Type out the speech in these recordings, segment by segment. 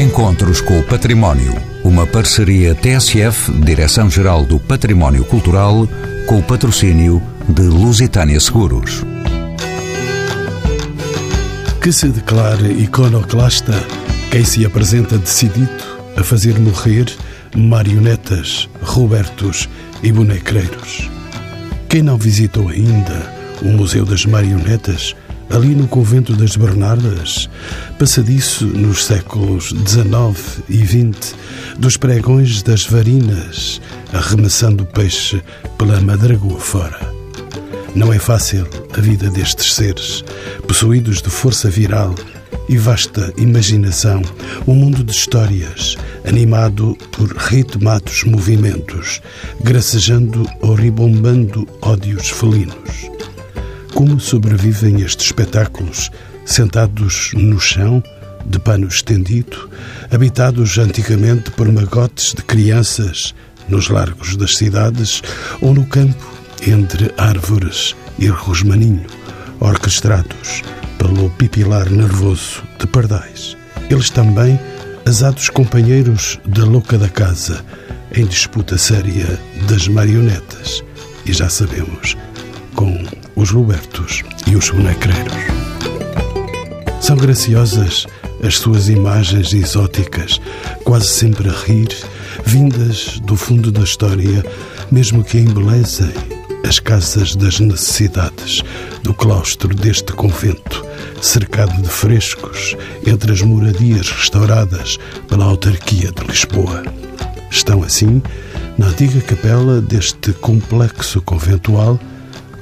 Encontros com o Património. Uma parceria TSF, Direção-Geral do Património Cultural, com o patrocínio de Lusitânia Seguros. Que se declare iconoclasta quem se apresenta decidido a fazer morrer marionetas, robertos e bonecreiros. Quem não visitou ainda o Museu das Marionetas, ali no Convento das Bernardas, passadiço nos séculos XIX e XX, dos pregões das varinas, arremessando peixe pela madragoa fora. Não é fácil a vida destes seres, possuídos de força viral e vasta imaginação, um mundo de histórias, animado por ritmados movimentos, gracejando ou ribombando ódios felinos. Como sobrevivem estes espetáculos, sentados no chão, de pano estendido, habitados antigamente por magotes de crianças nos largos das cidades ou no campo, entre árvores e rosmaninho, orquestrados pelo pipilar nervoso de pardais. Eles também, asados companheiros da louca da casa, em disputa séria das marionetas. E já sabemos, com os Robertos e os bonecreiros. São graciosas as suas imagens exóticas, quase sempre a rir, vindas do fundo da história, mesmo que embelezem as casas das necessidades do claustro deste convento, cercado de frescos entre as moradias restauradas pela autarquia de Lisboa. Estão assim, na antiga capela deste complexo conventual,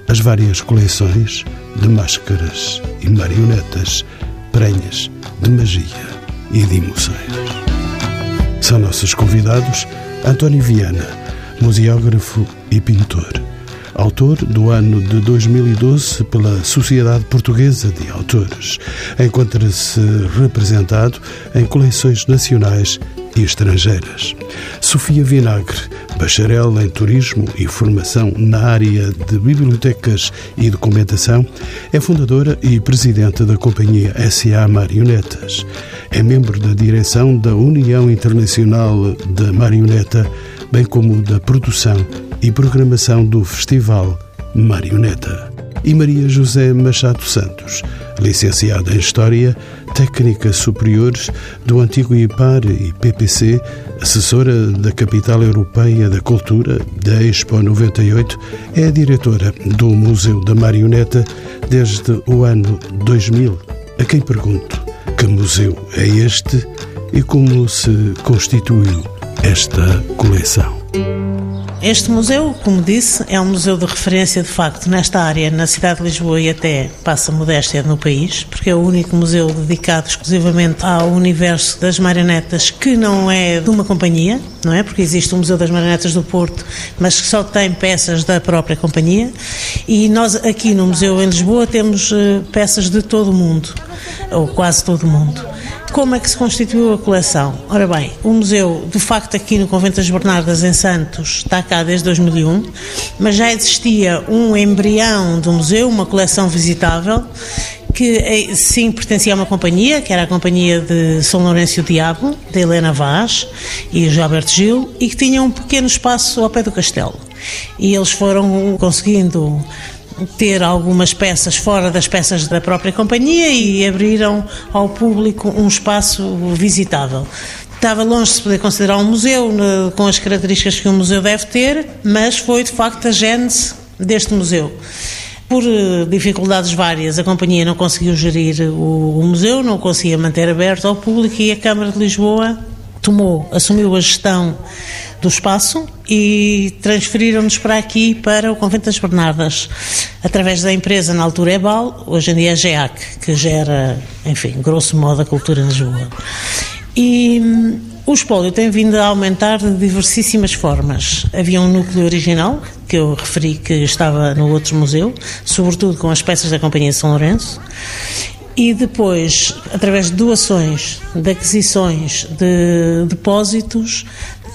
as várias coleções de máscaras e marionetas prenhas de magia e de emoções. São nossos convidados António Viana, museógrafo e pintor autor do ano de 2012 pela Sociedade Portuguesa de Autores. Encontra-se representado em coleções nacionais e estrangeiras. Sofia Vinagre, bacharel em Turismo e Formação na área de Bibliotecas e Documentação, é fundadora e presidente da companhia SA Marionetas. É membro da direção da União Internacional da Marioneta, bem como da produção e programação do Festival Marioneta. E Maria José Machado Santos, licenciada em História, técnica superior do antigo IPAR e PPC, assessora da Capital Europeia da Cultura, da Expo 98, é diretora do Museu da Marioneta desde o ano 2000. A quem pergunto que museu é este e como se constituiu esta coleção. Este museu, como disse, é um museu de referência de facto nesta área, na cidade de Lisboa e até passa modéstia no país, porque é o único museu dedicado exclusivamente ao universo das marionetas que não é de uma companhia, não é? Porque existe o Museu das Marionetas do Porto, mas que só tem peças da própria companhia. E nós aqui no museu em Lisboa temos eh, peças de todo o mundo, ou quase todo o mundo. Como é que se constituiu a coleção? Ora bem, o museu, de facto, aqui no Convento das Bernardas, em Santos, está cá desde 2001, mas já existia um embrião do museu, uma coleção visitável, que eh, sim pertencia a uma companhia, que era a companhia de São Lourenço Diabo, de Helena Vaz e João Alberto Gil, e que tinha um pequeno espaço ao pé do castelo. E eles foram conseguindo ter algumas peças fora das peças da própria companhia e abriram ao público um espaço visitável. Estava longe de se poder considerar um museu, com as características que um museu deve ter, mas foi de facto a gênese deste museu. Por eh, dificuldades várias, a companhia não conseguiu gerir o, museu, não conseguia manter aberto ao público e a Câmara de Lisboa tomou, assumiu a gestão do espaço e transferiram-nos para aqui, para o Convento das Bernardas, através da empresa, na altura EBAL, hoje em dia é GEAC, que gera, enfim, grosso modo, a cultura em Lisboa. E hum, o espólio tem vindo a aumentar de diversíssimas formas. Havia um núcleo original, que eu referi que estava no outro museu, sobretudo com as peças da Companhia de São Lourenço, e depois, através de doações, de aquisições, de depósitos,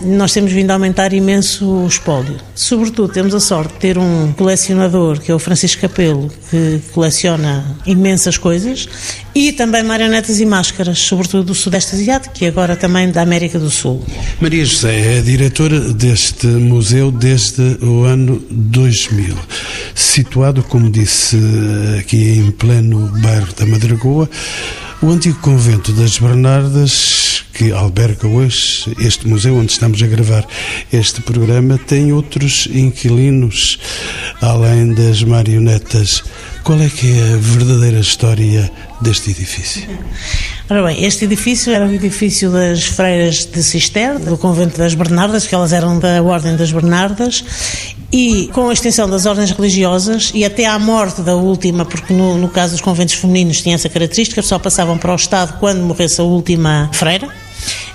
nós temos vindo a aumentar imenso o espólio. Sobretudo, temos a sorte de ter um colecionador, que é o Francisco Capelo, que coleciona imensas coisas, e também marionetas e máscaras, sobretudo do Sudeste Asiático e agora também da América do Sul. Maria José é diretora deste museu desde o ano 2000, situado, como disse, aqui em pleno bairro da Madragoa, o antigo convento das Bernardas, que alberga hoje este museu onde estamos a gravar este programa, tem outros inquilinos, além das marionetas. Qual é que é a verdadeira história deste edifício? Ora bem, este edifício era o edifício das freiras de Cister, do convento das Bernardas, que elas eram da Ordem das Bernardas, e com a extensão das ordens religiosas e até à morte da última, porque no, no caso dos conventos femininos tinha essa característica, só passavam para o Estado quando morresse a última freira,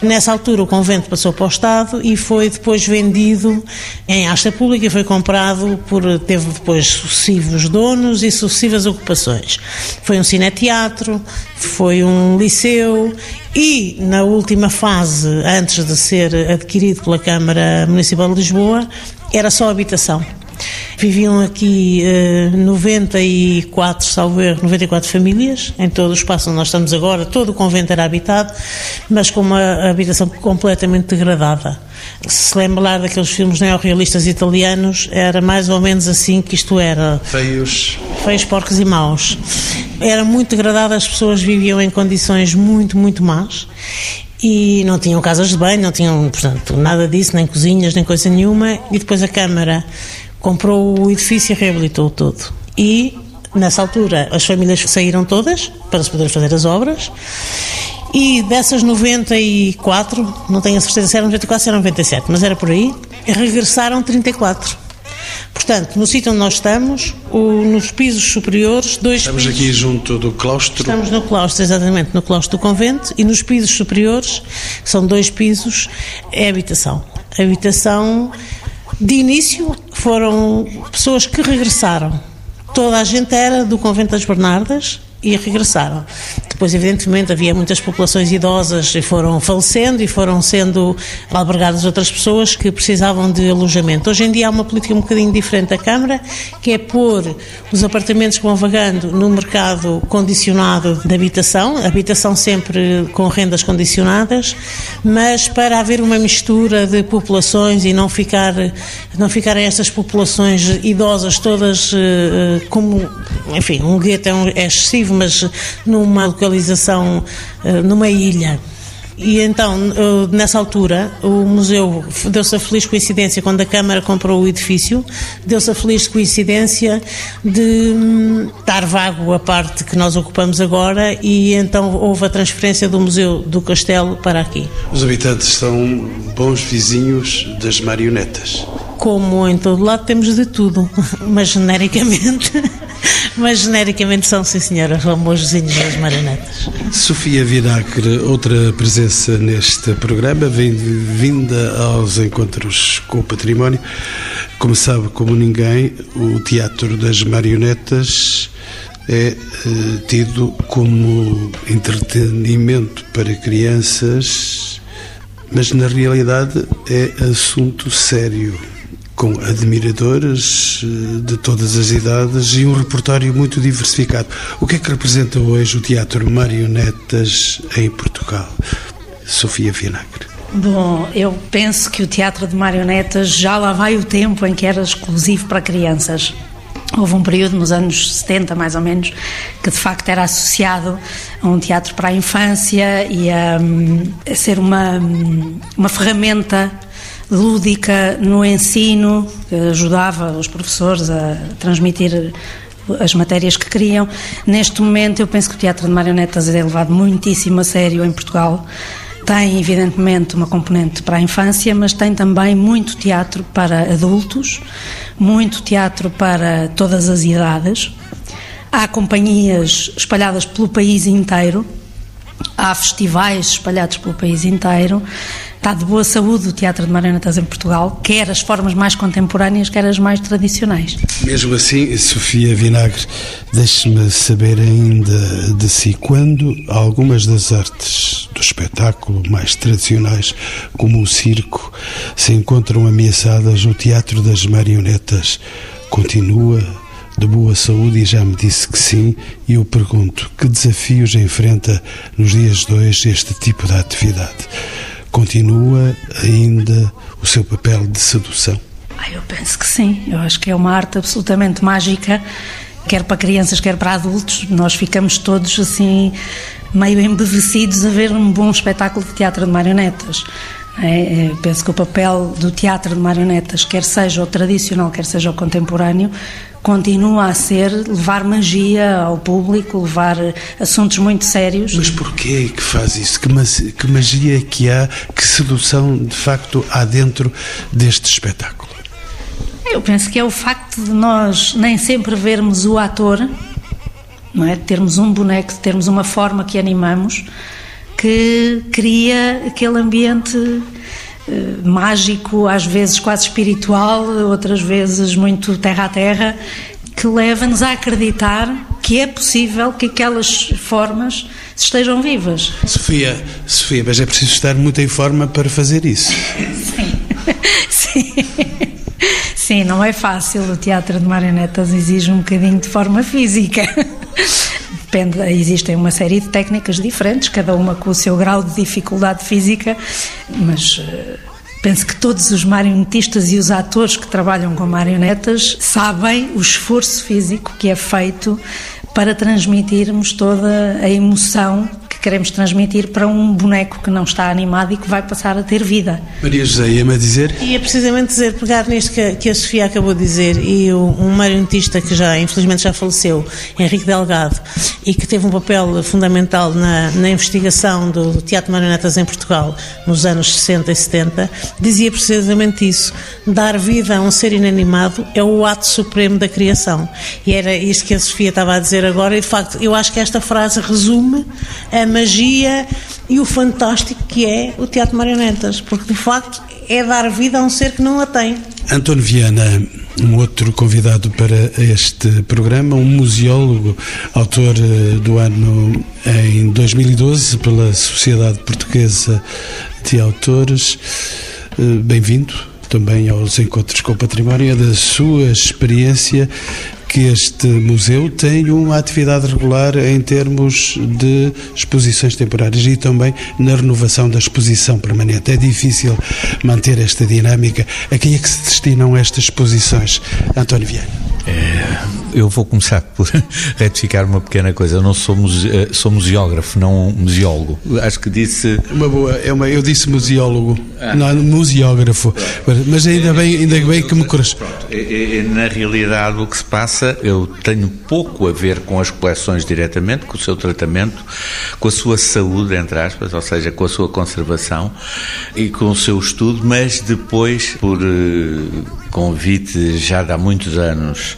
Nessa altura o convento passou para o Estado e foi depois vendido em asta pública foi comprado por, teve depois sucessivos donos e sucessivas ocupações. Foi um cineteatro, foi um liceu e na última fase, antes de ser adquirido pela Câmara Municipal de Lisboa, era só habitação. Viviam aqui uh, 94, salvo erro, 94 famílias, em todo o espaço onde nós estamos agora, todo o convento era habitado, mas com uma habitação completamente degradada. Se lembrar daqueles filmes neorrealistas italianos, era mais ou menos assim que isto era. Feios. Feios, porcos e maus. Era muito degradada, as pessoas viviam em condições muito, muito más e não tinham casas de banho, não tinham, portanto, nada disso, nem cozinhas, nem coisa nenhuma. E depois a Câmara comprou o edifício e reabilitou todo. E, nessa altura, as famílias saíram todas para se poder fazer as obras. E dessas 94, não tenho a certeza se eram 94 se eram 97, mas era por aí, regressaram 34. Portanto, no sítio onde nós estamos, o, nos pisos superiores, dois Estamos pisos, aqui junto do claustro. Estamos no claustro, exatamente, no claustro do convento, e nos pisos superiores, são dois pisos, é habitação. Habitação, de início, foram pessoas que regressaram. Toda a gente era do convento das Bernardas, e regressaram. Depois, evidentemente, havia muitas populações idosas e foram falecendo e foram sendo albergadas outras pessoas que precisavam de alojamento. Hoje em dia há uma política um bocadinho diferente da Câmara, que é pôr os apartamentos que vão vagando no mercado condicionado de habitação, habitação sempre com rendas condicionadas, mas para haver uma mistura de populações e não ficar não ficarem estas populações idosas todas eh, como, enfim, um gueto é, um, é excessivo mas numa localização, eh, numa ilha. E então, eh, nessa altura, o museu deu-se a feliz coincidência, quando a Câmara comprou o edifício, deu-se a feliz coincidência de hum, estar vago a parte que nós ocupamos agora e então houve a transferência do Museu do Castelo para aqui. Os habitantes são bons vizinhos das marionetas. Como em todo lado temos de tudo, mas genericamente mas genericamente são, sim senhora, vizinhos das marionetas. Sofia Vinagre, outra presença neste programa, vinda aos encontros com o património. Como sabe, como ninguém, o Teatro das Marionetas é eh, tido como entretenimento para crianças, mas na realidade é assunto sério com admiradores eh, de todas as idades e um repertório muito diversificado. O que é que representa hoje o Teatro Marionetas em Portugal? Sofia Vinagre. Bom, eu penso que o teatro de marionetas já lá vai o tempo em que era exclusivo para crianças. Houve um período nos anos 70, mais ou menos, que de facto era associado a um teatro para a infância e a, a ser uma, uma ferramenta lúdica no ensino, que ajudava os professores a transmitir as matérias que queriam. Neste momento, eu penso que o teatro de marionetas é levado muitíssimo a sério em Portugal. Tem, evidentemente, uma componente para a infância, mas tem também muito teatro para adultos, muito teatro para todas as idades. Há companhias espalhadas pelo país inteiro, há festivais espalhados pelo país inteiro está de boa saúde o teatro de marionetas em Portugal, quer as formas mais contemporâneas, quer as mais tradicionais. Mesmo assim, Sofia Vinagre, deixe-me saber ainda de si, quando algumas das artes dos espetáculo mais tradicionais, como o circo, se encontram ameaçadas, o teatro das marionetas continua de boa saúde e já me disse que sim, e eu pergunto que desafios enfrenta nos dias de hoje este tipo de atividade. Continua ainda o seu papel de sedução? Ah, eu penso que sim. Eu acho que é uma arte absolutamente mágica, quer para crianças, quer para adultos. Nós ficamos todos assim meio embevecidos a ver um bom espetáculo de teatro de marionetas. É, é, penso que o papel do teatro de marionetas, quer seja o tradicional, quer seja o contemporâneo, continua a ser levar magia ao público, levar assuntos muito sérios. Mas porquê que faz isso? Que, magia é que há, que sedução de facto há dentro deste espetáculo? Eu penso que é o facto de nós nem sempre vermos o ator, não é? Termos um boneco, termos uma forma que animamos, que cria aquele ambiente mágico, às vezes quase espiritual, outras vezes muito terra a terra, que leva-nos a acreditar que é possível que aquelas formas estejam vivas. Sofia, Sofia, mas é preciso estar muito em forma para fazer isso. Sim, sim. Sim, não é fácil. O teatro de marionetas exige um bocadinho de forma física. Depende, existem uma série de técnicas diferentes, cada uma com o seu grau de dificuldade física, mas uh, penso que todos os marionetistas e os atores que trabalham com marionetas sabem o esforço físico que é feito para transmitirmos toda a emoção que queremos transmitir para um boneco que não está animado e que vai passar a ter vida. Maria José, ia-me dizer? Ia precisamente dizer, pegar nisto que, que a Sofia acabou de dizer, e o, um marionetista que já, infelizmente, já faleceu, Henrique Delgado, e que teve um papel fundamental na, na investigação do, do teatro de marionetas em Portugal nos anos 60 e 70, dizia precisamente isso. Dar vida a um ser inanimado é o ato supremo da criação. E era isto que a Sofia estava a dizer agora, e de facto, eu acho que esta frase resume a magia e o fantástico que é o teatro marionetas, porque de facto é dar vida a um ser que não a tem. António Viana, um outro convidado para este programa, um museólogo, autor eh, do ano em 2012 pela Sociedade Portuguesa de Autores. Eh, bem-vindo também aos Encontros com o Património, é da sua experiência que este museu tem uma atividade regular em termos de exposições temporárias e também na renovação da exposição permanente. É difícil manter esta dinâmica. A quem é que se destinam estas exposições? António Vieira. É, eu vou começar por retificar uma pequena coisa. Eu não eh, sou museógrafo, não museólogo. Acho que disse. Uma boa, é uma, eu disse museólogo, ah. não museógrafo. Mas ainda bem, ainda bem que me corres. Na realidade, o que se passa, eu tenho pouco a ver com as coleções diretamente, com o seu tratamento, com a sua saúde, entre aspas, ou seja, com a sua conservação e com o seu estudo, mas depois, por eh, convite já de há muitos anos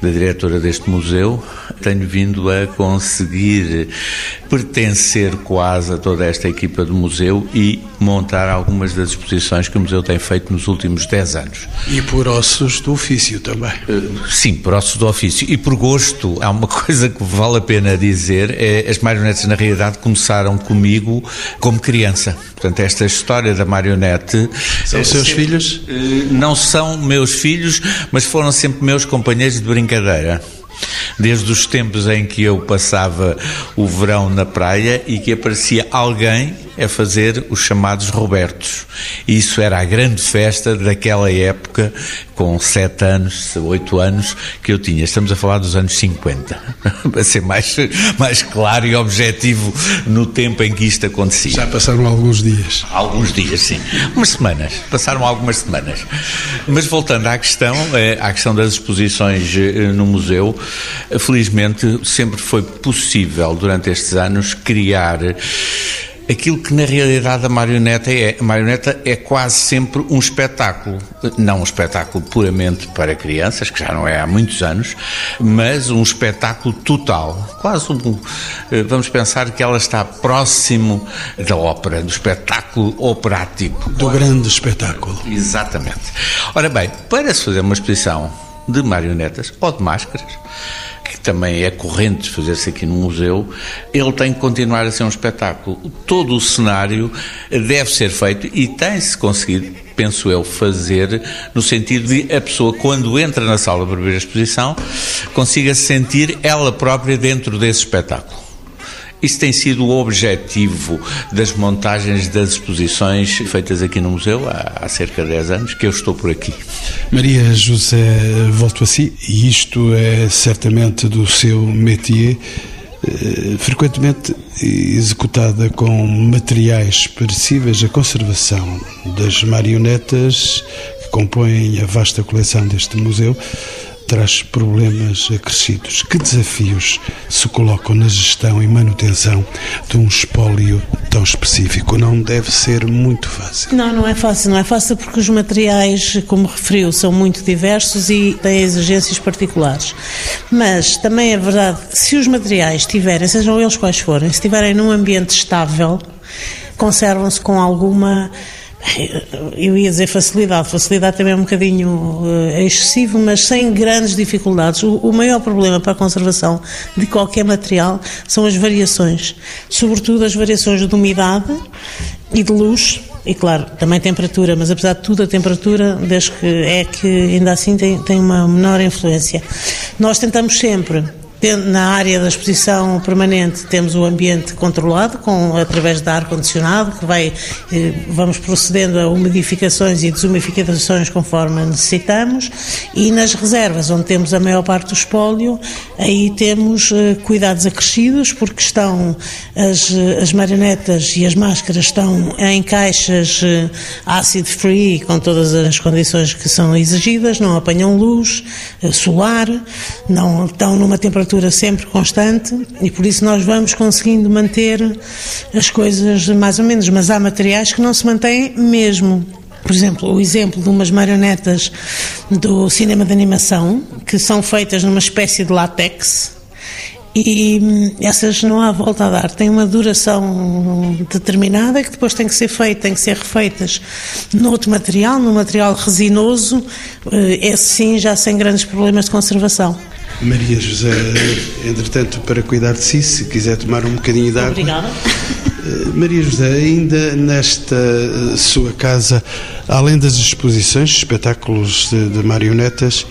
da diretora deste museu, tenho vindo a conseguir pertencer quase a toda esta equipa do museu e montar algumas das exposições que o museu tem feito nos últimos 10 anos. E por ossos do ofício também. Uh, sim, por ossos do ofício. E por gosto, há uma coisa que vale a pena dizer, é as marionetes na realidade começaram comigo como criança. Portanto, esta história da marionete... São os seus sempre, filhos? Uh, não são meus filhos, mas foram sempre meus companheiros de brincadeira desde os tempos em que eu passava o verão na praia e que aparecia alguém a fazer os chamados Robertos. Isso era a grande festa daquela época, com sete anos, oito anos, que eu tinha. Estamos a falar dos anos 50, para ser mais, mais claro e objetivo no tempo em que isto acontecia. Já passaram alguns dias. Alguns dias, sim. Umas semanas. Passaram algumas semanas. Mas voltando à questão, eh, à questão das exposições eh, no museu, felizmente sempre foi possível, durante estes anos, criar aquilo que na realidade a marioneta é. A marioneta é quase sempre um espetáculo. Não um espetáculo puramente para crianças, que já não é há muitos anos, mas um espetáculo total. Quase um. Eh, vamos pensar que ela está próximo da ópera, do espetáculo operático. Do grande espetáculo. Exatamente. Ora bem, para se fazer uma exposição de marionetas ou de máscaras, que também é corrente fazer-se aqui no museu, ele tem que continuar a ser um espetáculo. Todo o cenário deve ser feito e tem-se conseguido, penso eu, fazer no sentido de a pessoa, quando entra na sala para ver a exposição, consiga sentir ela própria dentro desse espetáculo. Isso tem sido o objetivo das montagens das exposições feitas aqui no museu há, cerca de 10 anos que eu estou por aqui. Maria José, volto a si, e isto é certamente do seu métier, eh, frequentemente executada com materiais perecíveis, a conservação das marionetas que compõem a vasta coleção deste museu traz problemas acrescidos. Que desafios se colocam na gestão e manutenção de um espólio tão específico? Não deve ser muito fácil. Não, não é fácil. Não é fácil porque os materiais, como referiu, são muito diversos e têm exigências particulares. Mas também é verdade que se os materiais tiverem, sejam eles quais forem, se estiverem num ambiente estável, conservam-se com alguma eu ia dizer facilidade, facilidade também é um bocadinho uh, excessivo, mas sem grandes dificuldades. O, o, maior problema para a conservação de qualquer material são as variações, sobretudo as variações de umidade e de luz. E claro, também temperatura, mas apesar de tudo, a temperatura, desde que é que ainda assim tem, tem uma menor influência. Nós tentamos sempre na área da exposição permanente temos o ambiente controlado com através de ar condicionado que vai eh, vamos procedendo a umidificações e desumidificações conforme necessitamos. E nas reservas onde temos a maior parte do espólio aí temos eh, cuidados acrescidos porque estão as, as marionetas e as máscaras estão em caixas eh, acid free com todas as condições que são exigidas não apanham luz solar não estão numa temperatura temperatura sempre constante e por isso nós vamos conseguindo manter as coisas mais ou menos, mas há materiais que não se mantêm mesmo. Por exemplo, o exemplo de umas marionetas do cinema de animação que são feitas numa espécie de látex, e hum, essas não há volta a dar, têm uma duração determinada que depois tem que ser feita, tem que ser refeitas noutro material, num material resinoso, eh, esse sim já sem grandes problemas de conservação. Maria José, entretanto, para cuidar de si, se quiser tomar um bocadinho de água. Obrigada. Eh, Maria José, ainda nesta eh, sua casa, além das exposições, espetáculos de, de marionetas,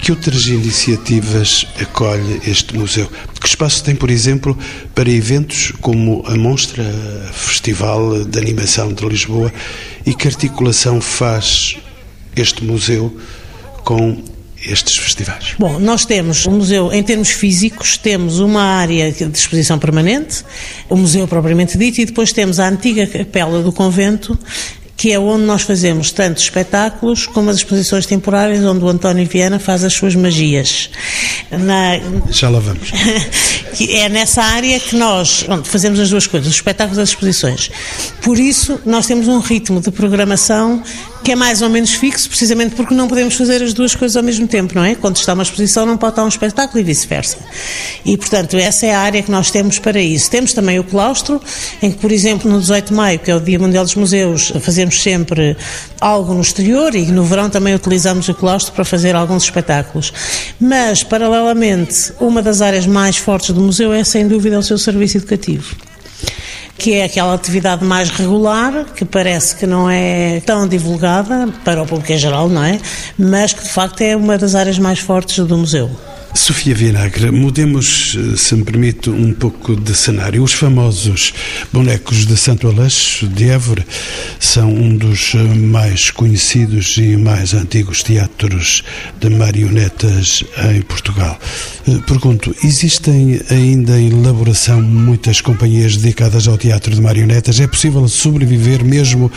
que outras iniciativas acolhe este museu? Que espaço tem, por exemplo, para eventos como a Monstra Festival de Animação de Lisboa e que articulação faz este museu com estes festivais? Bom, nós temos o museu, em termos físicos, temos uma área de exposição permanente, o museu propriamente dito, e depois temos a antiga capela do convento, que é onde nós fazemos tanto espetáculos como as exposições temporárias, onde o António Viana faz as suas magias. Na... Já lá vamos. é nessa área que nós pronto, fazemos as duas coisas, os espetáculos e as exposições. Por isso, nós temos um ritmo de programação que é mais ou menos fixo, precisamente porque não podemos fazer as duas coisas ao mesmo tempo, não é? Quando está uma exposição não pode estar um espetáculo e vice-versa. E, portanto, essa é a área que nós temos para isso. Temos também o claustro, em que, por exemplo, no 18 de maio, que é o Dia Mundial dos Museus, fazemos sempre algo no exterior e no verão também utilizamos o claustro para fazer alguns espetáculos. Mas, paralelamente, uma das áreas mais fortes do museu é, sem dúvida, o seu serviço educativo que é aquela atividade mais regular, que parece que não é tão divulgada para o público em geral, não é? Mas que de facto é uma das áreas mais fortes do museu. Sofia Vinagre, mudemos, eh, se me permite, um pouco de cenário. Os famosos bonecos de Santo Aleixo, de Évora, são um dos eh, mais conhecidos e mais antigos teatros de marionetas em Portugal. Eh, pergunto, existem ainda em elaboração muitas companhias dedicadas ao teatro de marionetas? É possível sobreviver mesmo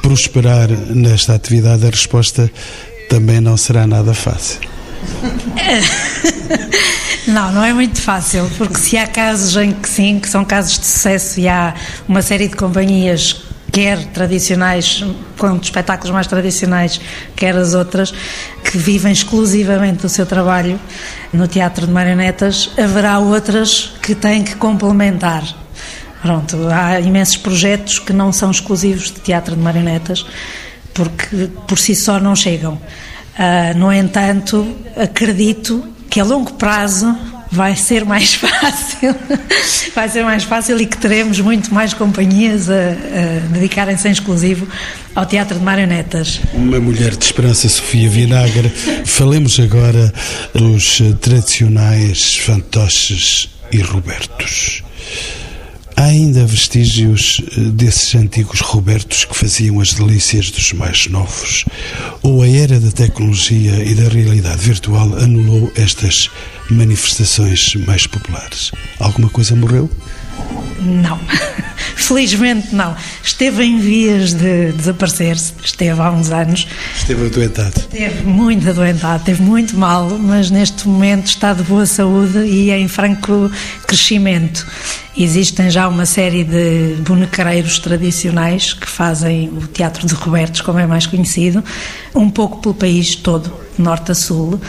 prosperar nesta atividade? A resposta também não será nada fácil. Não, não é muito fácil, porque se há casos em que sim, que são casos de sucesso e há uma série de companhias, quer tradicionais, com espetáculos mais tradicionais, quer as outras, que vivem exclusivamente do seu trabalho no teatro de marionetas, haverá outras que têm que complementar. Pronto, há imensos projetos que não são exclusivos de teatro de marionetas, porque por si só não chegam. Uh, no entanto, acredito que a longo prazo vai ser mais fácil, vai ser mais fácil e que teremos muito mais companhias a, a dedicarem-se em exclusivo ao teatro de marionetas. Uma mulher de esperança, Sofia Vinagre. Falemos agora dos tradicionais fantoches e Robertos. Há ainda vestígios eh, desses antigos Robertos que faziam as delícias dos mais novos? Ou a era da tecnologia e da realidade virtual anulou estas manifestações mais populares? Alguma coisa morreu? Não, felizmente não. Esteve em vias de desaparecer, esteve há uns anos. Esteve adoentado. Esteve muito adoentado, esteve muito mal, mas neste momento está de boa saúde e em franco crescimento. Existem já uma série de bonecreiros tradicionais que fazem o Teatro de Robertos, como é mais conhecido, um pouco pelo país todo, norte a sul.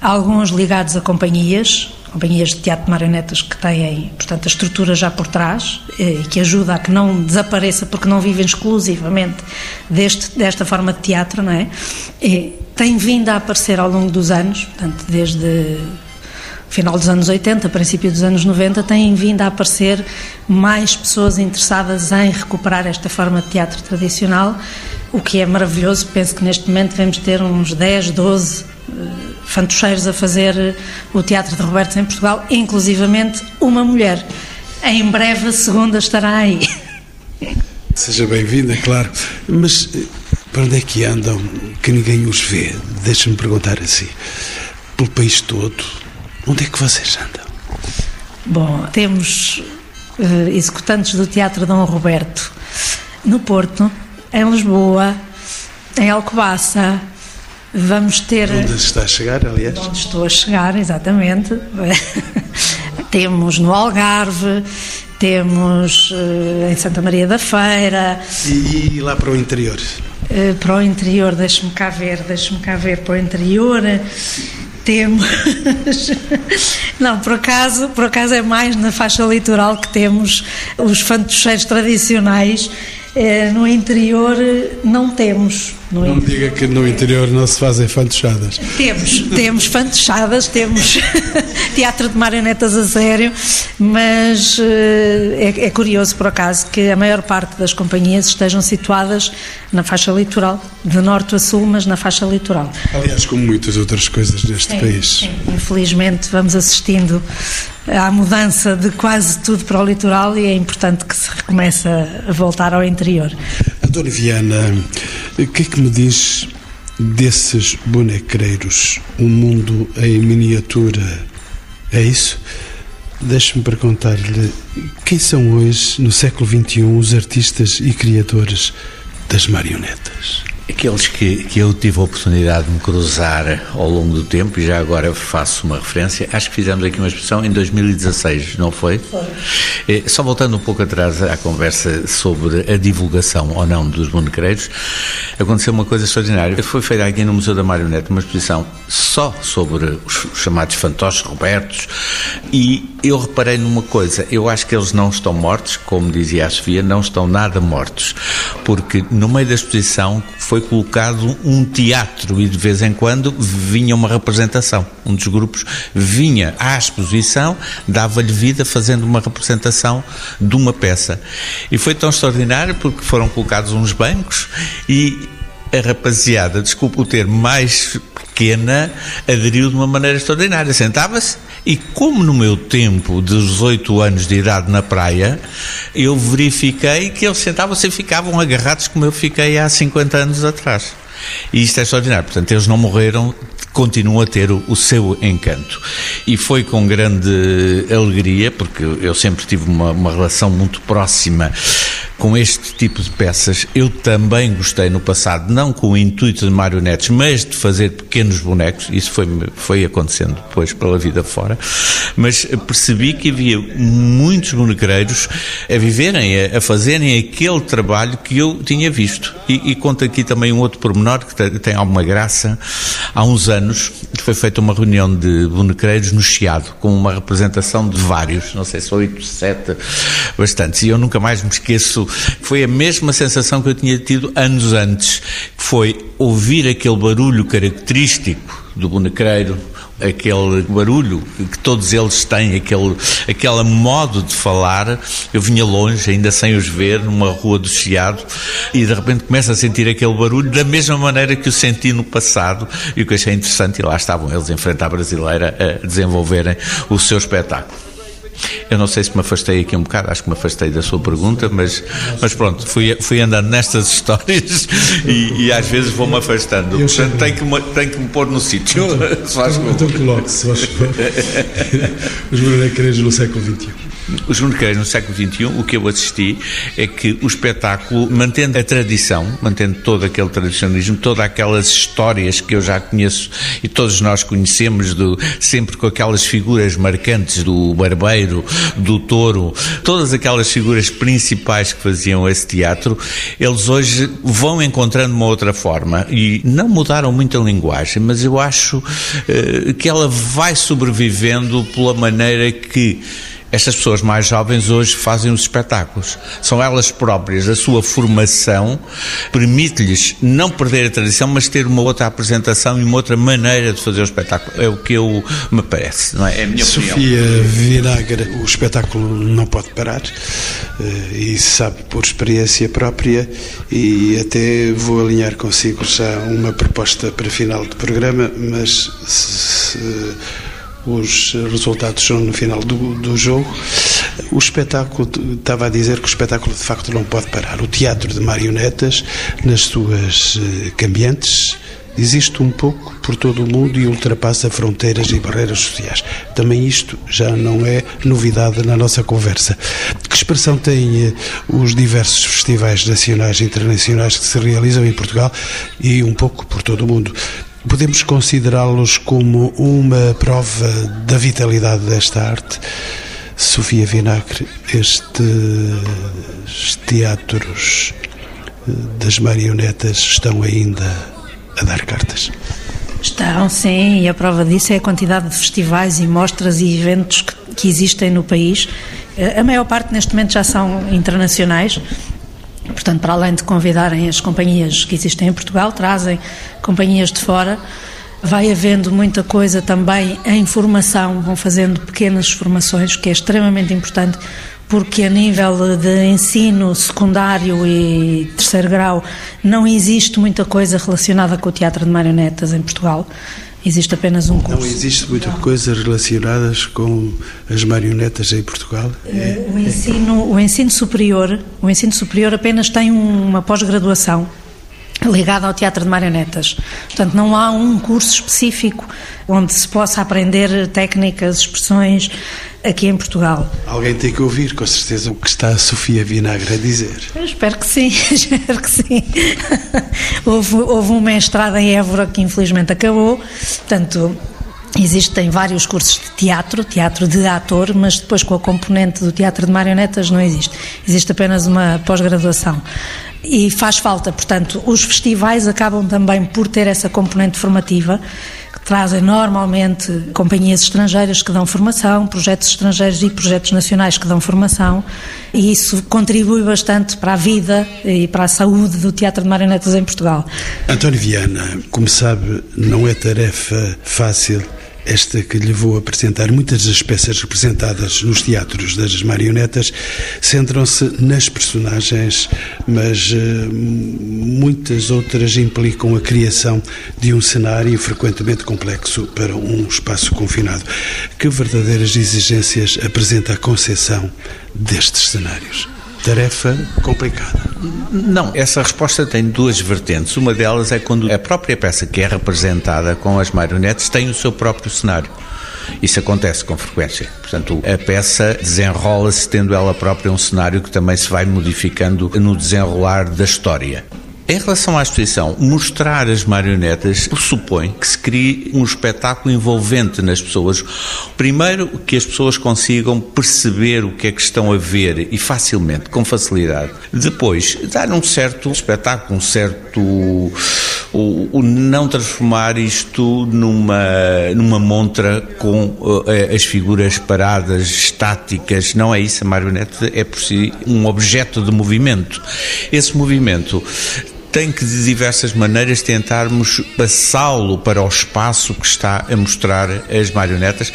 Alguns ligados a companhias, companhias de teatro de marionetas que têm, portanto, a estrutura já por trás eh, e que ajuda a que não desapareça porque não vivem exclusivamente deste, desta forma de teatro, não é? E tem vindo a aparecer ao longo dos anos, portanto, desde final dos anos 80, princípio dos anos 90, têm vindo a aparecer mais pessoas interessadas em recuperar esta forma de teatro tradicional, o que é maravilhoso. Penso que neste momento devemos ter uns 10, 12 fantocheiros a fazer o Teatro de Roberto em Portugal, inclusivamente uma mulher. Em breve a segunda estará aí. Seja bem-vinda, claro. Mas eh, para onde é que andam que ninguém os vê? Deixa-me perguntar assim. Pelo país todo, onde é que vocês andam? Bom, temos uh, executantes do Teatro Dom Roberto no Porto, em Lisboa, em Alcobaça, Vamos ter. Onde está a chegar, aliás? Onde estou a chegar, exatamente. temos no Algarve, temos uh, em Santa Maria da Feira. E, e lá para o interior? Uh, para o interior, deixe-me cá ver, deixe-me cá ver para o interior. Temos. Não, por acaso, por acaso é mais na faixa litoral que temos os fantocheiros tradicionais. Uh, no interior não temos. Não me diga que no interior não se fazem fantochadas. Temos, temos fantochadas, temos teatro de marionetas a sério, mas eh, é, é, curioso por acaso que a maior parte das companhias estejam situadas na faixa litoral, de norte a sul, mas na faixa litoral. Aliás, como muitas outras coisas neste país. Sim. Infelizmente vamos assistindo à mudança de quase tudo para o litoral e é importante que se recomece a voltar ao interior. A Dona Viana, o que é que me diz desses bonecreiros? Um mundo em miniatura, é isso? Deixe-me perguntar-lhe quem são hoje, no século XXI, os artistas e criadores das marionetas? Aqueles que, que eu tive a oportunidade de me cruzar ao longo do tempo, e já agora faço uma referência, acho que fizemos aqui uma exposição em 2016, não foi? Foi. É, só voltando um pouco atrás à conversa sobre a divulgação ou não dos bonecreiros, aconteceu uma coisa extraordinária. Foi feita aqui no Museu da Marionete uma exposição só sobre os chamados fantoches Robertos, e eu reparei numa coisa, eu acho que eles não estão mortos, como dizia a Sofia, não estão nada mortos, porque no meio da exposição foi colocado um teatro e de vez em quando vinha uma representação. Um dos grupos vinha à exposição, dava-lhe vida fazendo uma representação de uma peça. E foi tão extraordinário porque foram colocados uns bancos e a rapaziada, desculpa o termo, mais pequena, aderiu de uma maneira extraordinária. Sentava-se e, como no meu tempo de 18 anos de idade na praia, eu verifiquei que eles sentavam-se e ficavam agarrados como eu fiquei há 50 anos atrás. E isto é extraordinário. Portanto, eles não morreram, continuam a ter o, o, seu encanto. E foi com grande alegria, porque eu sempre tive uma, uma relação muito próxima com este tipo de peças. Eu também gostei no passado, não com o intuito de marionetes, mas de fazer pequenos bonecos. Isso foi, foi acontecendo depois pela vida fora. Mas percebi que havia muitos bonecreiros a viverem, a, a fazerem aquele trabalho que eu tinha visto. E, e conto aqui também um outro pormenor que tem, alguma graça. Há uns anos foi feita uma reunião de bonecreiros no Chiado, com uma representação de vários, não sei se oito, sete, bastantes. E eu nunca mais me esqueço foi a mesma sensação que eu tinha tido anos antes, que foi ouvir aquele barulho característico do bonecreiro, aquele barulho que todos eles têm, aquele, aquele modo de falar. Eu vinha longe, ainda sem os ver, numa rua do Chiado, e de repente começo a sentir aquele barulho da mesma maneira que o senti no passado e o que achei interessante, e lá estavam eles em frente à brasileira a desenvolverem o seu espetáculo. Eu não sei se me afastei aqui um bocado, acho que me afastei da sua pergunta, mas, mas pronto, fui, fui andando nestas histórias e, e às vezes vou-me afastando. Eu Portanto, tenho que, me, tenho que me pôr no sítio. Então coloque-se, os bonecreiros no século XXI. Os bonecreiros no século XXI, o que eu assisti é que o espetáculo, mantendo a tradição, mantendo todo aquele tradicionalismo, todas aquelas histórias que eu já conheço e todos nós conhecemos, do, sempre com aquelas figuras marcantes do barbeiro, do touro, todas aquelas figuras principais que faziam esse teatro, eles hoje vão encontrando uma outra forma e não mudaram muito a linguagem, mas eu acho uh, que ela vai sobrevivendo pela maneira que estas pessoas mais jovens hoje fazem os espetáculos. São elas próprias, a sua formação permite-lhes não perder a tradição, mas ter uma outra apresentação e uma outra maneira de fazer o espetáculo. É o que eu me parece, não é? É a minha Sofia opinião. Vinagre, o espetáculo não pode parar eh, e sabe por experiência própria e até vou alinhar consigo já uma proposta para final de programa, mas se, se os resultados são no final do, do jogo. O espetáculo, estava a dizer que o espetáculo de facto não pode parar. O teatro de marionetas, nas suas eh, cambiantes, existe um pouco por todo o mundo e ultrapassa fronteiras e barreiras sociais. Também isto já não é novidade na nossa conversa. Que expressão têm eh, os diversos festivais nacionais e internacionais que se realizam em Portugal e um pouco por todo o mundo? Podemos considerá-los como uma prova da vitalidade desta arte? Sofia Vinagre, estes teatros eh, das marionetas estão ainda a dar cartas? Estão, sim, e a prova disso é a quantidade de festivais e mostras e eventos que, que existem no país. Eh, a maior parte neste momento já são internacionais, Portanto, para além de convidarem as companhias que existem em Portugal, trazem companhias de fora. Vai havendo muita coisa também em formação, vão fazendo pequenas formações, que é extremamente importante, porque a nível de ensino secundário e terceiro grau não existe muita coisa relacionada com o teatro de marionetas em Portugal. Existe apenas um curso. Não existe muita coisa relacionadas com as marionetas em Portugal? É, o, ensino, o ensino superior, o ensino superior apenas tem uma pós-graduação ligada ao teatro de marionetas. Portanto, não há um curso específico onde se possa aprender técnicas, expressões aqui em Portugal. Alguém tem que ouvir, com certeza, o que está a Sofia Vinagre a dizer. Eu espero que sim, espero que sim. houve, houve um mestrado em Évora que infelizmente acabou, portanto, Existem vários cursos de teatro, teatro de ator, mas depois com a componente do teatro de marionetas não existe. Existe apenas uma pós-graduação. E faz falta, portanto, os festivais acabam também por ter essa componente formativa trazem normalmente companhias estrangeiras que dão formação, projetos estrangeiros e projetos nacionais que dão formação, e isso contribui bastante para a vida e para a saúde do teatro de marionetas em Portugal. António Viana, como sabe, não é tarefa fácil esta que lhe vou apresentar, muitas das peças representadas nos teatros das marionetas centram-se nas personagens, mas uh, muitas outras implicam a criação de um cenário frequentemente complexo para um espaço confinado. Que verdadeiras exigências apresenta a concepção destes cenários? Tarefa complicada. Não, essa resposta tem duas vertentes. Uma delas é quando a própria peça que é representada com as marionetes tem o seu próprio cenário. Isso acontece com frequência. Portanto, a peça desenrola-se tendo ela própria um cenário que também se vai modificando no desenrolar da história. Em relação à exposição, mostrar as marionetas pressupõe que se crie um espetáculo envolvente nas pessoas. Primeiro, que as pessoas consigam perceber o que é que estão a ver e facilmente, com facilidade. Depois, dar um certo espetáculo, um certo. O, o não transformar isto numa, numa montra com uh, as figuras paradas, estáticas. Não é isso. A marionete é por si um objeto de movimento. Esse movimento tem que de diversas maneiras tentarmos passá-lo para o espaço que está a mostrar as marionetas.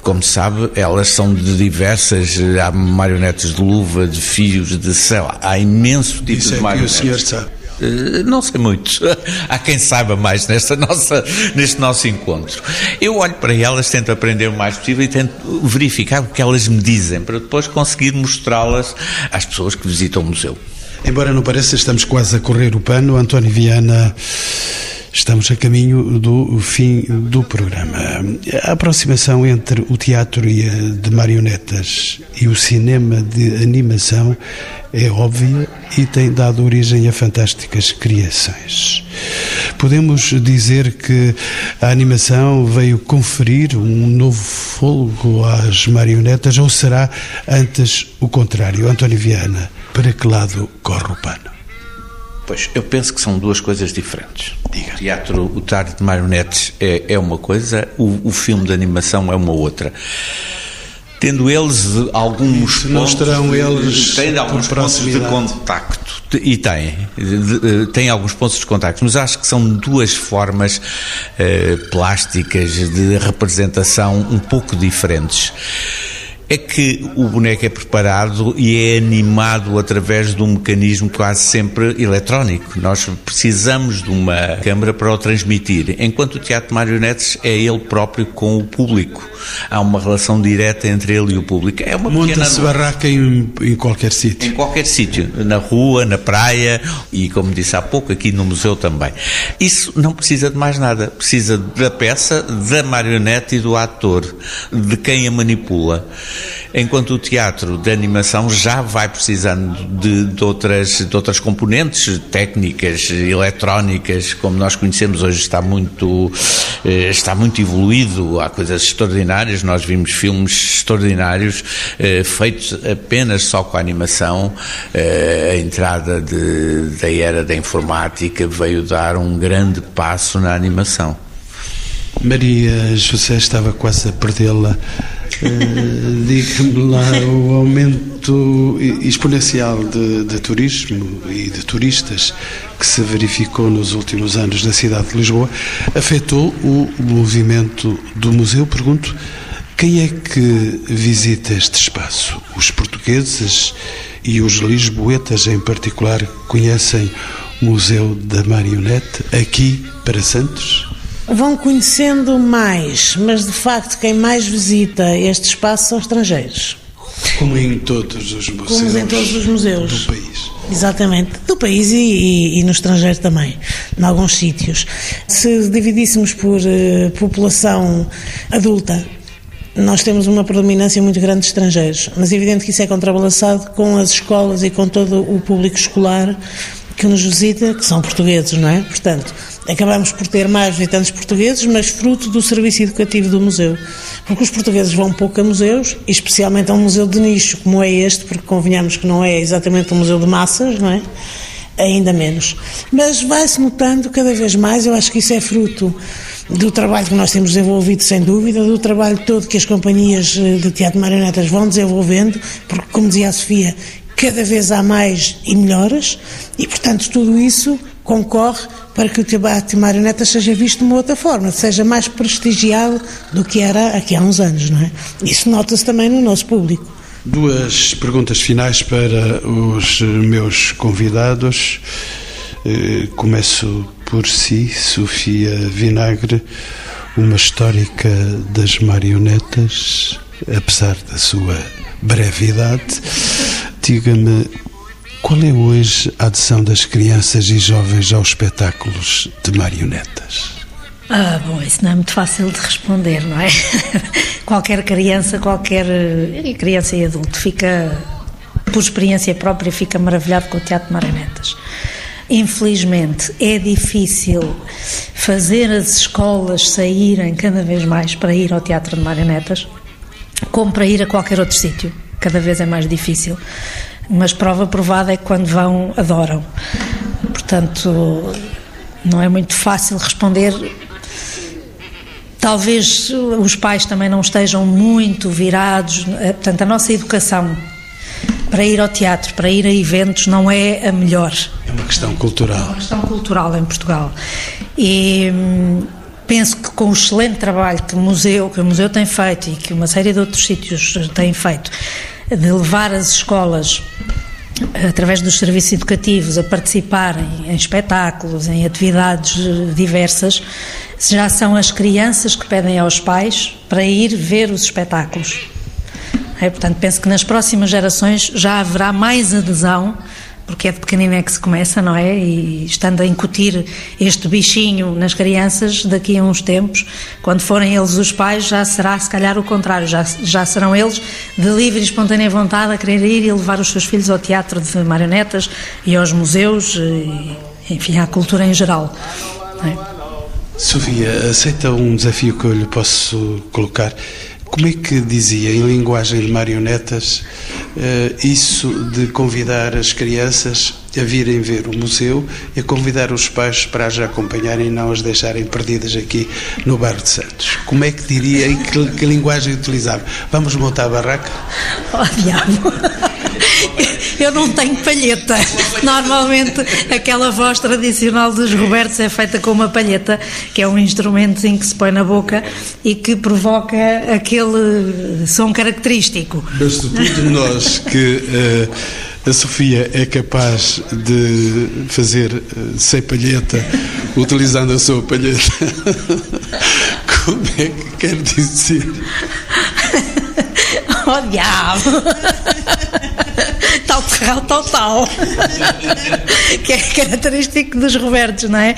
Como se sabe, elas são de diversas, há marionetas de luva, de fios, de sei lá, há imenso tipo Isso de é marionetas. que o senhor sabe. Uh, Não sei muito. Há quem saiba mais nesta nossa, neste nosso encontro. Eu olho para elas, tento aprender o mais possível e tento verificar o que elas me dizem, para depois conseguir mostrá-las às pessoas que visitam o museu. Embora não pareça, estamos quase a correr o pano. António Viana, estamos a caminho do fim do programa. A aproximação entre o teatro de marionetas e o cinema de animação é óbvia e tem dado origem a fantásticas criações. Podemos dizer que a animação veio conferir um novo fôlego às marionetas ou será antes o contrário? António Viana, para que lado corre o pano? Pois, eu penso que são duas coisas diferentes. Diga. O teatro, o teatro de marionetes é, é uma coisa, o, o filme de animação é uma outra. Tendo eles alguns não pontos, estarão eles têm alguns pontos de contacto e têm, têm alguns pontos de contacto, mas acho que são duas formas eh, plásticas de representação um pouco diferentes. É que o boneco é preparado e é animado através de um mecanismo quase sempre eletrónico. Nós precisamos de uma câmara para o transmitir, enquanto o teatro de marionetes é ele próprio com o público. Há uma relação direta entre ele e o público. É uma pequena Monta-se barraca em, em qualquer em sítio. qualquer sítio, na rua, na praia e, como disse há pouco, aqui no museu também. Isso não precisa de mais nada. Precisa da peça, da marionete e do ator, de quem a manipula. Enquanto o teatro de animação já vai precisando de, de outras, de outras componentes técnicas, eletrónicas, como nós conhecemos hoje, está muito, eh, está muito evoluído. Há coisas extraordinárias. Nós vimos filmes extraordinários eh, feitos apenas só com a animação. Eh, a entrada de- da era da informática veio dar um grande passo na animação. Maria José estava quase a perdê-la. Eh, Diga-me lá o aumento exponencial de, de turismo e de turistas que se verificou nos últimos anos na cidade de Lisboa afetou o movimento do museu. Pergunto, quem é que visita este espaço? Os portugueses e os lisboetas em particular conhecem o Museu da Marionete aqui para Santos? Vão conhecendo mais, mas de facto quem mais visita este espaço são estrangeiros. Como em todos os museus. Como em todos os museus. Do país. Exatamente, do país e, e- e no estrangeiro também, em alguns sítios. Se dividíssemos por eh, população adulta, nós temos uma predominância muito grande de estrangeiros, mas é evidente que isso é contrabalançado com as escolas e com todo o público escolar que nos visita, que são portugueses, não é? Portanto, acabamos por ter mais visitantes portugueses, mas fruto do serviço educativo do museu. Porque os portugueses vão pouco a museus, especialmente a um museu de nicho como é este, porque convenhamos que não é exatamente um museu de massas, não é? Ainda menos. Mas vai-se notando cada vez mais, eu acho que isso é fruto do trabalho que nós temos desenvolvido, sem dúvida, do trabalho todo que as companhias eh, de teatro de marionetas vão desenvolvendo, porque, como dizia a Sofia, cada vez há mais e melhores, e, portanto, tudo isso concorre para que o teatro de marionetas seja visto de uma outra forma, seja mais prestigiado do que era aqui há uns anos, não é? Isso nota-se também no nosso público. Duas perguntas finais para os meus convidados. Eh, Começo por si, Sofia Vinagre, uma histórica das marionetas, apesar da sua brevidade. Diga-me, qual é hoje a adesão das crianças e jovens aos espetáculos de marionetas? Ah, bom, isso não é muito fácil de responder, não é? qualquer criança, qualquer eh, criança e adulto fica, por experiência própria, fica maravilhado com o teatro de marionetas. Infelizmente, é difícil fazer as escolas saírem cada vez mais para ir ao teatro de marionetas, como para ir a qualquer outro sítio. Cada vez é mais difícil. Mas prova provada é que quando vão, adoram. Portanto, não é muito fácil responder Talvez os pais também não estejam muito virados, eh, portanto, a nossa educação para ir ao teatro, para ir a eventos, não é a melhor. É uma questão cultural. É uma questão cultural em Portugal. E hum, penso que com o excelente trabalho que o museu, que o museu tem feito e que uma série de outros sítios têm feito, de levar as escolas através dos serviços educativos a participarem em espetáculos, em atividades diversas, já são as crianças que pedem aos pais para ir ver os espetáculos. É, portanto, penso que nas próximas gerações já haverá mais adesão porque é de pequenino é que se começa, não é? E estando a incutir este bichinho nas crianças, daqui a uns tempos, quando forem eles os pais, já será se calhar o contrário, já, já serão eles de livre e espontânea vontade a querer ir e levar os seus filhos ao teatro de marionetas e aos museus, e, enfim, à cultura em geral. É? Sofia, aceita um desafio que eu lhe posso colocar? Como é que dizia em linguagem de marionetas eh, isso de convidar as crianças a virem ver o museu e a convidar os pais para as acompanharem e não as deixarem perdidas aqui no bairro de Santos? Como é que diria e que, que linguagem utilizava? Vamos montar a barraca? Oh, diabo! Eu não tenho palheta. Normalmente aquela voz tradicional dos Robertos é feita com uma palheta, que é um instrumento em que se põe na boca e que provoca aquele som característico. Mas supondo nós que uh, a Sofia é capaz de fazer uh, sem palheta, utilizando a sua palheta, como é que quer dizer? Oh diabo! Tal terral, tal tal. que é característico dos Robertos, não é?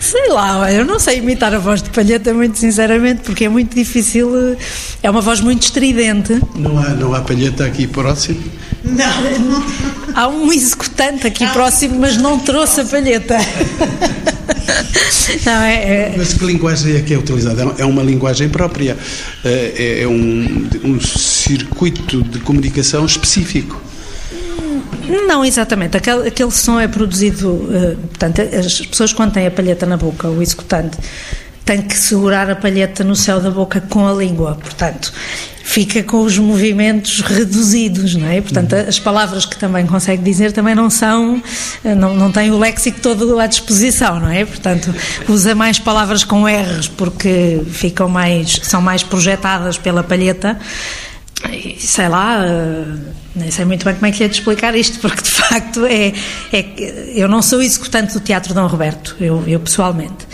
Sei lá, eu não sei imitar a voz de palheta, muito sinceramente, porque é muito difícil, é uma voz muito estridente. Não há, não há palheta aqui próximo? Não. Há um executante aqui próximo, mas não trouxe a palheta. Não, é, é... Mas que linguagem é que é utilizada? É uma linguagem própria, é, é um, um circuito de comunicação específico. Não, exatamente. Aquele, aquele som é produzido. Uh, portanto, as pessoas, quando têm a palheta na boca, o executante, tem que segurar a palheta no céu da boca com a língua. Portanto, fica com os movimentos reduzidos, não é? Portanto, uhum. as palavras que também consegue dizer também não são, eh, não, não tem o léxico todo à disposição, não é? Portanto, usa mais palavras com R's porque ficam mais, são mais projetadas pela palheta sei lá, eh, nem sei muito bem como é que lhe é de explicar isto, porque de facto é, é eu não sou executante do Teatro Dom Roberto, eu, eu pessoalmente.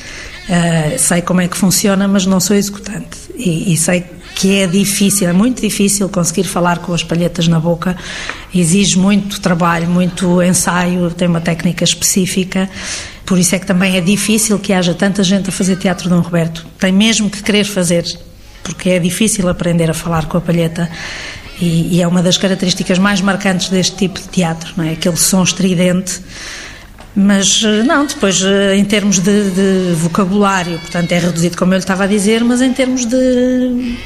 Uh, sei como é que funciona, mas não sou executante. E, e, sei que é difícil, é muito difícil conseguir falar com as palhetas na boca, exige muito trabalho, muito ensaio, tem uma técnica específica. Por isso é que também é difícil que haja tanta gente a fazer teatro Dom Roberto. Tem mesmo que querer fazer porque é difícil aprender a falar com a palheta e, e, é uma das características mais marcantes deste tipo de teatro, não é? Aquele som estridente. Mas eh, não, depois eh, em termos de, de vocabulário, portanto é reduzido, como eu lhe estava a dizer, mas em termos de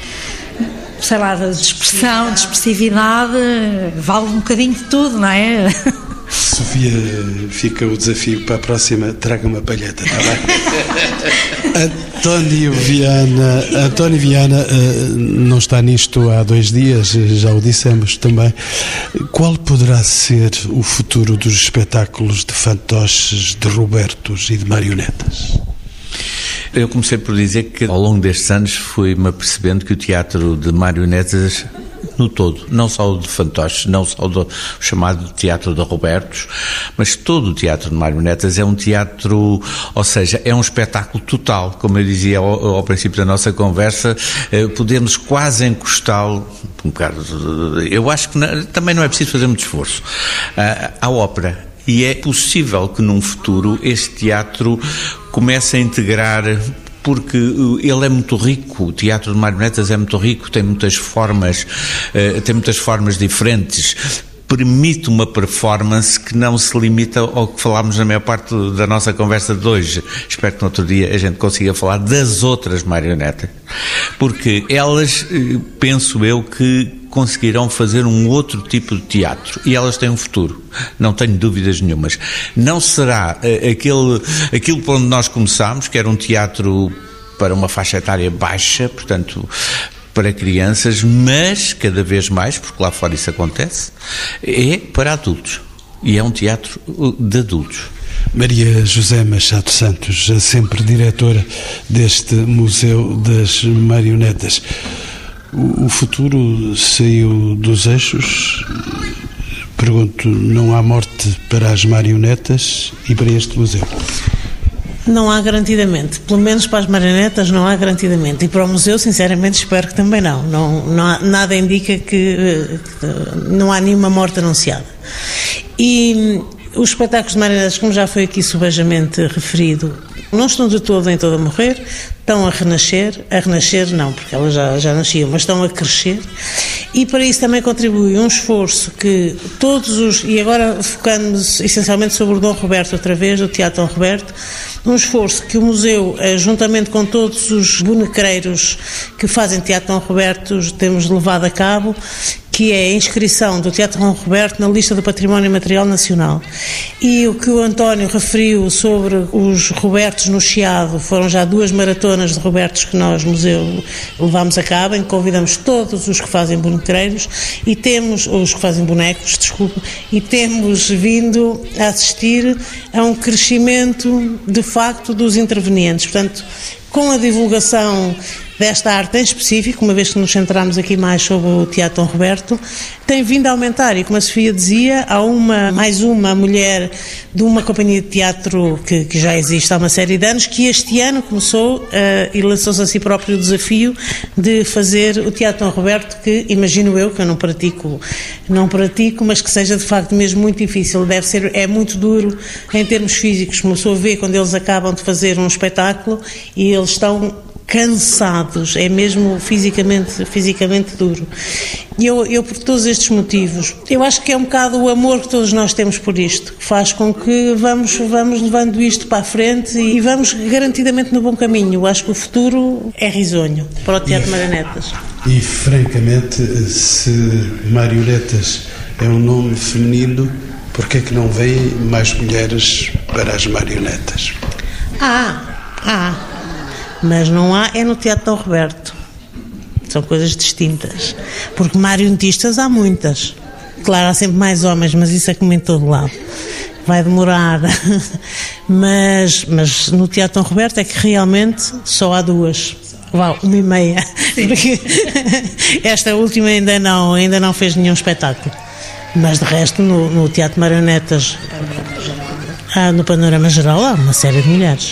sei lá, de expressão, de expressividade, vale um bocadinho de tudo, não é? Sofia, fica o desafio para a próxima, traga uma palheta, está bem? António Viana, António Viana eh, não está nisto há dois dias, já o dissemos também. Qual poderá ser o futuro dos espetáculos de fantoches, de Robertos e de marionetas? Eu comecei por dizer que ao longo destes anos fui-me apercebendo que o teatro de marionetas no todo, não só o de fantoches, não só o chamado teatro de Robertos, mas todo o teatro de marionetas é um teatro, ou seja, é um espetáculo total, como eu dizia ao, ao princípio da nossa conversa, eh, podemos quase encostá-lo um bocado, eu acho que não, também não é preciso fazer muito esforço, uh, à ópera. E é possível que num futuro este teatro comece a integrar porque eh, ele é muito rico, o teatro de marionetas é muito rico, tem muitas formas, eh, tem muitas formas diferentes permite uma performance que não se limita ao que falámos na maior parte da nossa conversa de hoje. Espero que no outro dia a gente consiga falar das outras marionetas, porque elas, eh, penso eu, que conseguirão fazer um outro tipo de teatro e elas têm um futuro, não tenho dúvidas nenhumas. Não será eh, aquele, aquilo por onde nós começámos, que era um teatro para uma faixa etária baixa, portanto, para crianças, mas cada vez mais, porque lá fora isso acontece, é para adultos. E é um teatro de adultos. Maria José Machado Santos, sempre diretora deste Museu das Marionetas. O futuro saiu dos eixos? Pergunto, não há morte para as marionetas e para este museu? Não há garantidamente. Pelo menos para as marionetas não há garantidamente. E para o museu, sinceramente, espero que também não. não, não há, nada indica que, que não há nenhuma morte anunciada. E os espetáculos de marionetas, como já foi aqui subejamente referido, não estão de todo em todo a morrer, estão a renascer, a renascer não, porque elas já, já nasciam, mas estão a crescer, e para isso também contribui um esforço que todos os, e agora focando-nos essencialmente sobre o Dom Roberto outra vez, o Teatro Dom Roberto, um esforço que o museu, eh, juntamente com todos os bonecreiros que fazem Teatro Dom Roberto, temos levado a cabo, que é a inscrição do Teatro Dom Roberto na lista do Património Material Nacional. E o que o António referiu sobre os Robertos no Chiado, foram já duas maratonas de Robertos que nós, museu, levámos a cabo, em que convidamos todos os que fazem bonecreiros e temos, os que fazem bonecos, desculpe, e temos vindo a assistir a um crescimento, de facto, dos intervenientes. Portanto, com a divulgação desta arte em específico, uma vez que nos centramos aqui mais sobre o Teatro Dom Roberto, tem vindo a aumentar. E, como a Sofia dizia, há uma, mais uma mulher de uma companhia de teatro que, que já existe há uma série de anos, que este ano começou uh, e lançou-se a si próprio o desafio de fazer o Teatro Dom Roberto, que imagino eu, que eu não pratico, não pratico, mas que seja de facto mesmo muito difícil, deve ser, é muito duro em termos físicos, uma pessoa vê quando eles acabam de fazer um espetáculo e eles estão cansados, é mesmo fisicamente, fisicamente duro. E eu, eu, por todos estes motivos, eu acho que é um bocado o amor que todos nós temos por isto, que faz com que vamos, vamos levando isto para a frente e vamos garantidamente no bom caminho. Eu acho que o futuro é risonho para o Teatro Marionetas. E, francamente, se Marionetas é um nome feminino, por que é que não vêm mais mulheres para as marionetas? Ah, ah, mas não há, é no Teatro Dom Roberto. São coisas distintas. Porque marionetistas há muitas. Claro, há sempre mais homens, mas isso é como em todo lado. Vai demorar. mas, mas no Teatro Dom Roberto é que realmente só há duas. Uma e meia. Porque esta última ainda não, ainda não fez nenhum espetáculo. Mas de resto, no, no Teatro Marionetas, ah, no panorama geral, há uma série de mulheres.